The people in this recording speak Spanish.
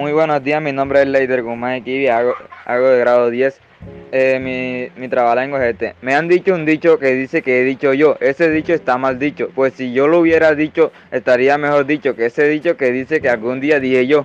Muy buenos días, mi nombre es Leider Guzmán Kiwi, hago, hago de grado 10. Eh, mi, mi trabajo es este. Me han dicho un dicho que dice que he dicho yo. Ese dicho está mal dicho. Pues si yo lo hubiera dicho, estaría mejor dicho que ese dicho que dice que algún día dije yo.